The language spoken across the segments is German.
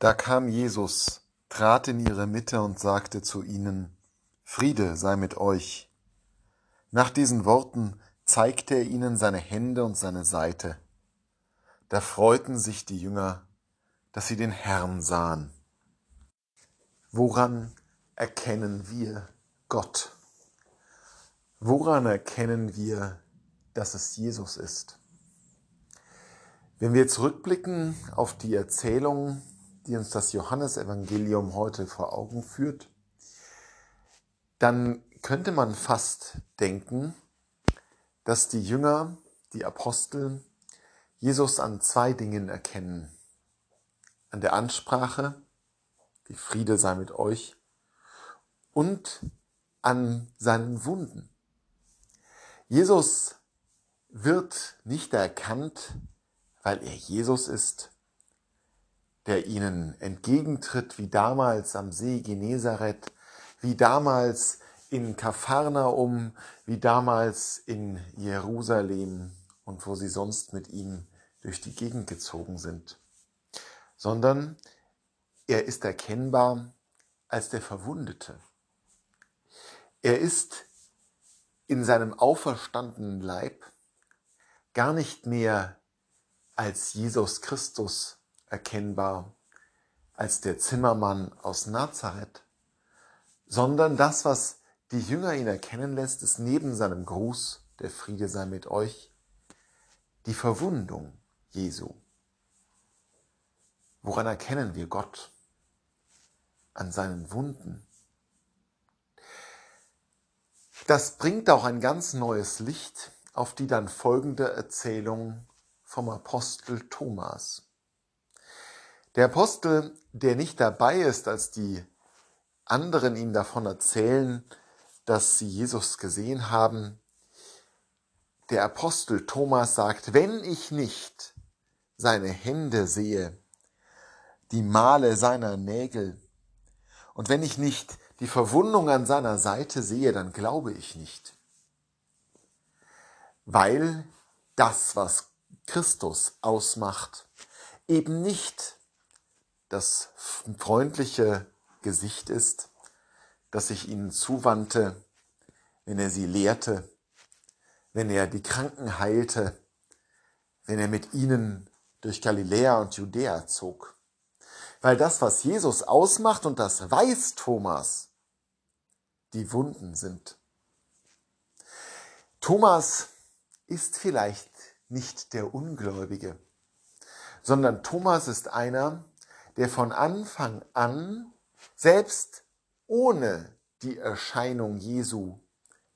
Da kam Jesus, trat in ihre Mitte und sagte zu ihnen, Friede sei mit euch. Nach diesen Worten zeigte er ihnen seine Hände und seine Seite. Da freuten sich die Jünger, dass sie den Herrn sahen. Woran erkennen wir Gott? Woran erkennen wir, dass es Jesus ist? Wenn wir zurückblicken auf die Erzählung die uns das Johannesevangelium heute vor Augen führt, dann könnte man fast denken, dass die Jünger, die Apostel, Jesus an zwei Dingen erkennen. An der Ansprache, die Friede sei mit euch, und an seinen Wunden. Jesus wird nicht erkannt, weil er Jesus ist, der ihnen entgegentritt, wie damals am See Genezareth, wie damals in Kapharnaum, wie damals in Jerusalem und wo sie sonst mit ihm durch die Gegend gezogen sind, sondern er ist erkennbar als der Verwundete. Er ist in seinem auferstandenen Leib gar nicht mehr als Jesus Christus erkennbar als der Zimmermann aus Nazareth, sondern das, was die Jünger ihn erkennen lässt, ist neben seinem Gruß, der Friede sei mit euch, die Verwundung Jesu. Woran erkennen wir Gott? An seinen Wunden. Das bringt auch ein ganz neues Licht auf die dann folgende Erzählung vom Apostel Thomas. Der Apostel, der nicht dabei ist, als die anderen ihm davon erzählen, dass sie Jesus gesehen haben, der Apostel Thomas sagt, wenn ich nicht seine Hände sehe, die Male seiner Nägel, und wenn ich nicht die Verwundung an seiner Seite sehe, dann glaube ich nicht. Weil das, was Christus ausmacht, eben nicht das freundliche Gesicht ist, das sich ihnen zuwandte, wenn er sie lehrte, wenn er die Kranken heilte, wenn er mit ihnen durch Galiläa und Judäa zog. Weil das, was Jesus ausmacht, und das weiß Thomas, die Wunden sind. Thomas ist vielleicht nicht der Ungläubige, sondern Thomas ist einer, der von Anfang an, selbst ohne die Erscheinung Jesu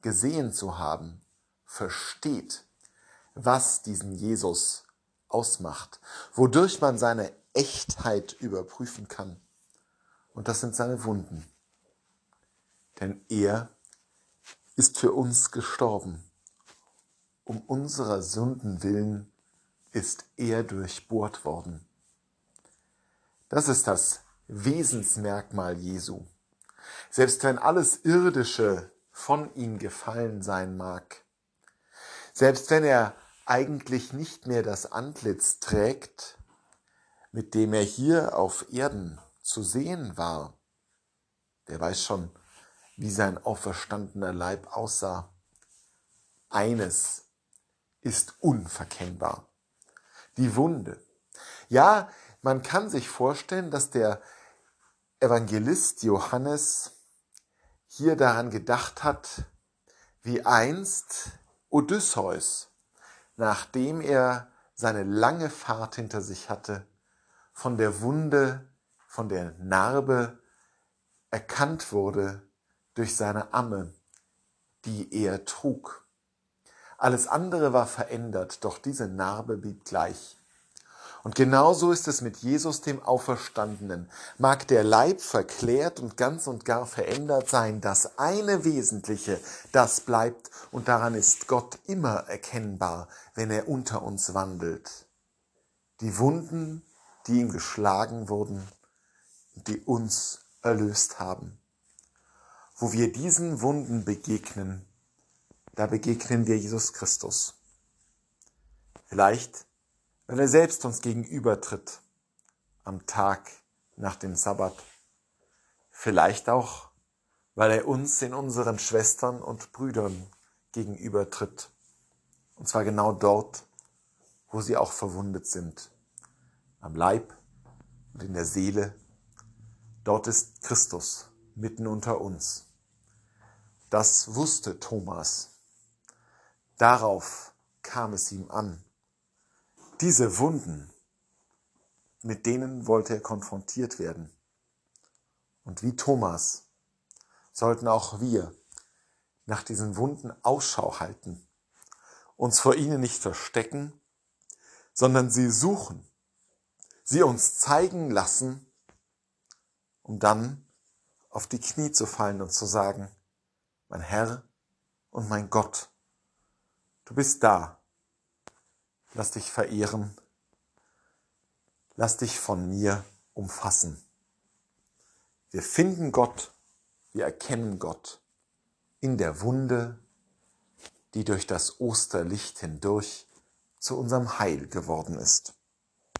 gesehen zu haben, versteht, was diesen Jesus ausmacht, wodurch man seine Echtheit überprüfen kann. Und das sind seine Wunden. Denn er ist für uns gestorben. Um unserer Sünden willen ist er durchbohrt worden. Das ist das Wesensmerkmal Jesu. Selbst wenn alles Irdische von ihm gefallen sein mag, selbst wenn er eigentlich nicht mehr das Antlitz trägt, mit dem er hier auf Erden zu sehen war, der weiß schon, wie sein auferstandener Leib aussah. Eines ist unverkennbar. Die Wunde. Ja, man kann sich vorstellen, dass der Evangelist Johannes hier daran gedacht hat, wie einst Odysseus, nachdem er seine lange Fahrt hinter sich hatte, von der Wunde, von der Narbe erkannt wurde durch seine Amme, die er trug. Alles andere war verändert, doch diese Narbe blieb gleich. Und genauso ist es mit Jesus, dem Auferstandenen. Mag der Leib verklärt und ganz und gar verändert sein, das eine Wesentliche, das bleibt und daran ist Gott immer erkennbar, wenn er unter uns wandelt. Die Wunden, die ihm geschlagen wurden, die uns erlöst haben. Wo wir diesen Wunden begegnen, da begegnen wir Jesus Christus. Vielleicht wenn er selbst uns gegenübertritt am Tag nach dem Sabbat. Vielleicht auch, weil er uns in unseren Schwestern und Brüdern gegenüber tritt. Und zwar genau dort, wo sie auch verwundet sind. Am Leib und in der Seele. Dort ist Christus mitten unter uns. Das wusste Thomas. Darauf kam es ihm an. Diese Wunden, mit denen wollte er konfrontiert werden. Und wie Thomas sollten auch wir nach diesen Wunden Ausschau halten, uns vor ihnen nicht verstecken, sondern sie suchen, sie uns zeigen lassen, um dann auf die Knie zu fallen und zu sagen, mein Herr und mein Gott, du bist da, lass dich verehren, lass dich von mir umfassen. Wir finden Gott, wir erkennen Gott in der Wunde, die durch das Osterlicht hindurch zu unserem Heil geworden ist.